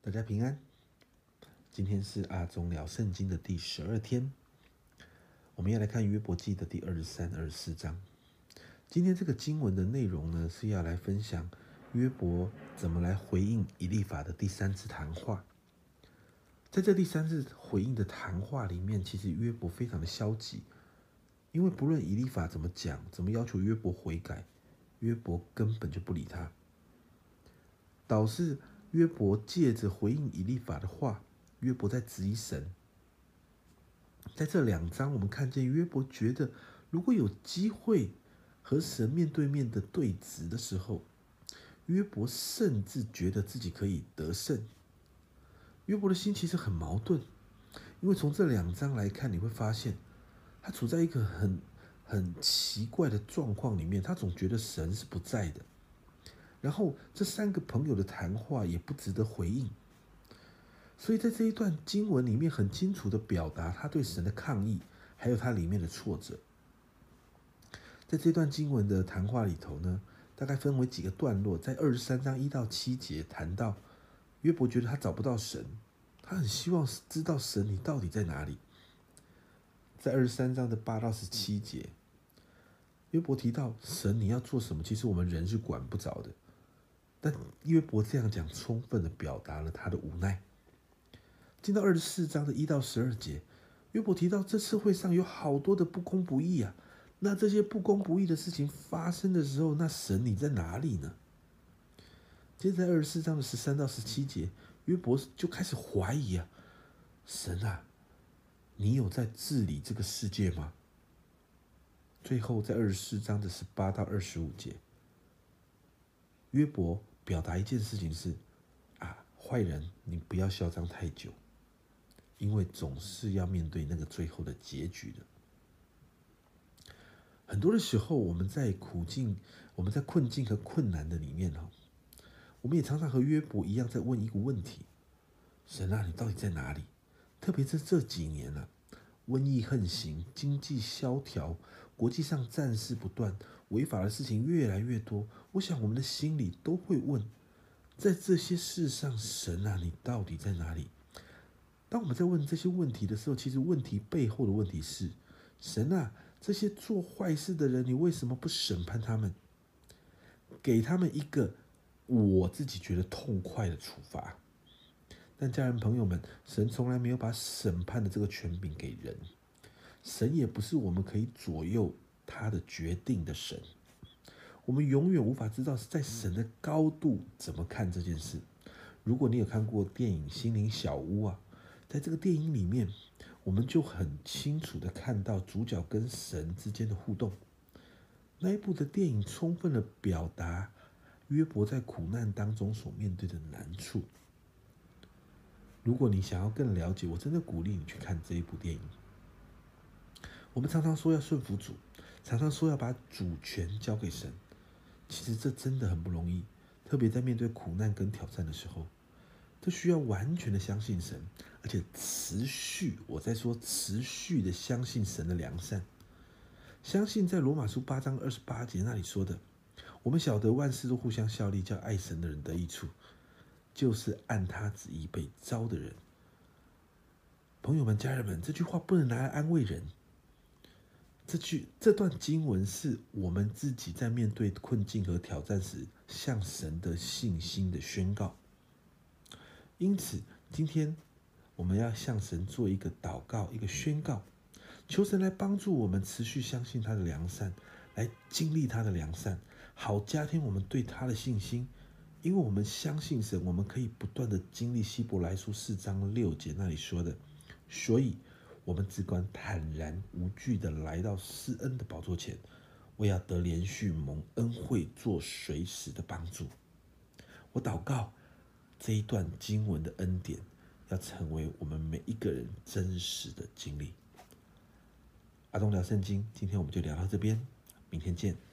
大家平安。今天是阿忠聊圣经的第十二天，我们要来看约伯记的第二十三、二十四章。今天这个经文的内容呢，是要来分享约伯怎么来回应以利法的第三次谈话。在这第三次回应的谈话里面，其实约伯非常的消极，因为不论以利法怎么讲，怎么要求约伯悔改，约伯根本就不理他，导致。约伯借着回应以利法的话，约伯在质疑神。在这两章，我们看见约伯觉得，如果有机会和神面对面的对质的时候，约伯甚至觉得自己可以得胜。约伯的心其实很矛盾，因为从这两章来看，你会发现他处在一个很很奇怪的状况里面，他总觉得神是不在的。然后这三个朋友的谈话也不值得回应，所以在这一段经文里面很清楚的表达他对神的抗议，还有他里面的挫折。在这段经文的谈话里头呢，大概分为几个段落，在二十三章一到七节谈到约伯觉得他找不到神，他很希望知道神你到底在哪里。在二十三章的八到十七节，约伯提到神你要做什么，其实我们人是管不着的。但约伯这样讲，充分的表达了他的无奈。进到二十四章的一到十二节，约伯提到这社会上有好多的不公不义啊。那这些不公不义的事情发生的时候，那神你在哪里呢？接着二十四章的十三到十七节，约伯就开始怀疑啊，神啊，你有在治理这个世界吗？最后在二十四章的十八到二十五节，约伯。表达一件事情是，啊，坏人，你不要嚣张太久，因为总是要面对那个最后的结局的。很多的时候，我们在苦境、我们在困境和困难的里面哈，我们也常常和约伯一样，在问一个问题：神啊，你到底在哪里？特别是这几年了，瘟疫横行，经济萧条，国际上战事不断。违法的事情越来越多，我想我们的心里都会问：在这些事上，神啊，你到底在哪里？当我们在问这些问题的时候，其实问题背后的问题是：神啊，这些做坏事的人，你为什么不审判他们，给他们一个我自己觉得痛快的处罚？但家人朋友们，神从来没有把审判的这个权柄给人，神也不是我们可以左右。他的决定的神，我们永远无法知道是在神的高度怎么看这件事。如果你有看过电影《心灵小屋》啊，在这个电影里面，我们就很清楚的看到主角跟神之间的互动。那一部的电影充分的表达约伯在苦难当中所面对的难处。如果你想要更了解，我真的鼓励你去看这一部电影。我们常常说要顺服主。常常说要把主权交给神，其实这真的很不容易，特别在面对苦难跟挑战的时候，这需要完全的相信神，而且持续，我在说持续的相信神的良善，相信在罗马书八章二十八节那里说的，我们晓得万事都互相效力，叫爱神的人得益处，就是按他旨意被招的人。朋友们、家人们，这句话不能拿来安慰人。这句这段经文是我们自己在面对困境和挑战时向神的信心的宣告。因此，今天我们要向神做一个祷告，一个宣告，求神来帮助我们持续相信他的良善，来经历他的良善，好加添我们对他的信心。因为我们相信神，我们可以不断的经历希伯来书四章六节那里说的，所以。我们只管坦然无惧的来到施恩的宝座前，为要得连续蒙恩惠，做随时的帮助。我祷告这一段经文的恩典，要成为我们每一个人真实的经历。阿东聊圣经，今天我们就聊到这边，明天见。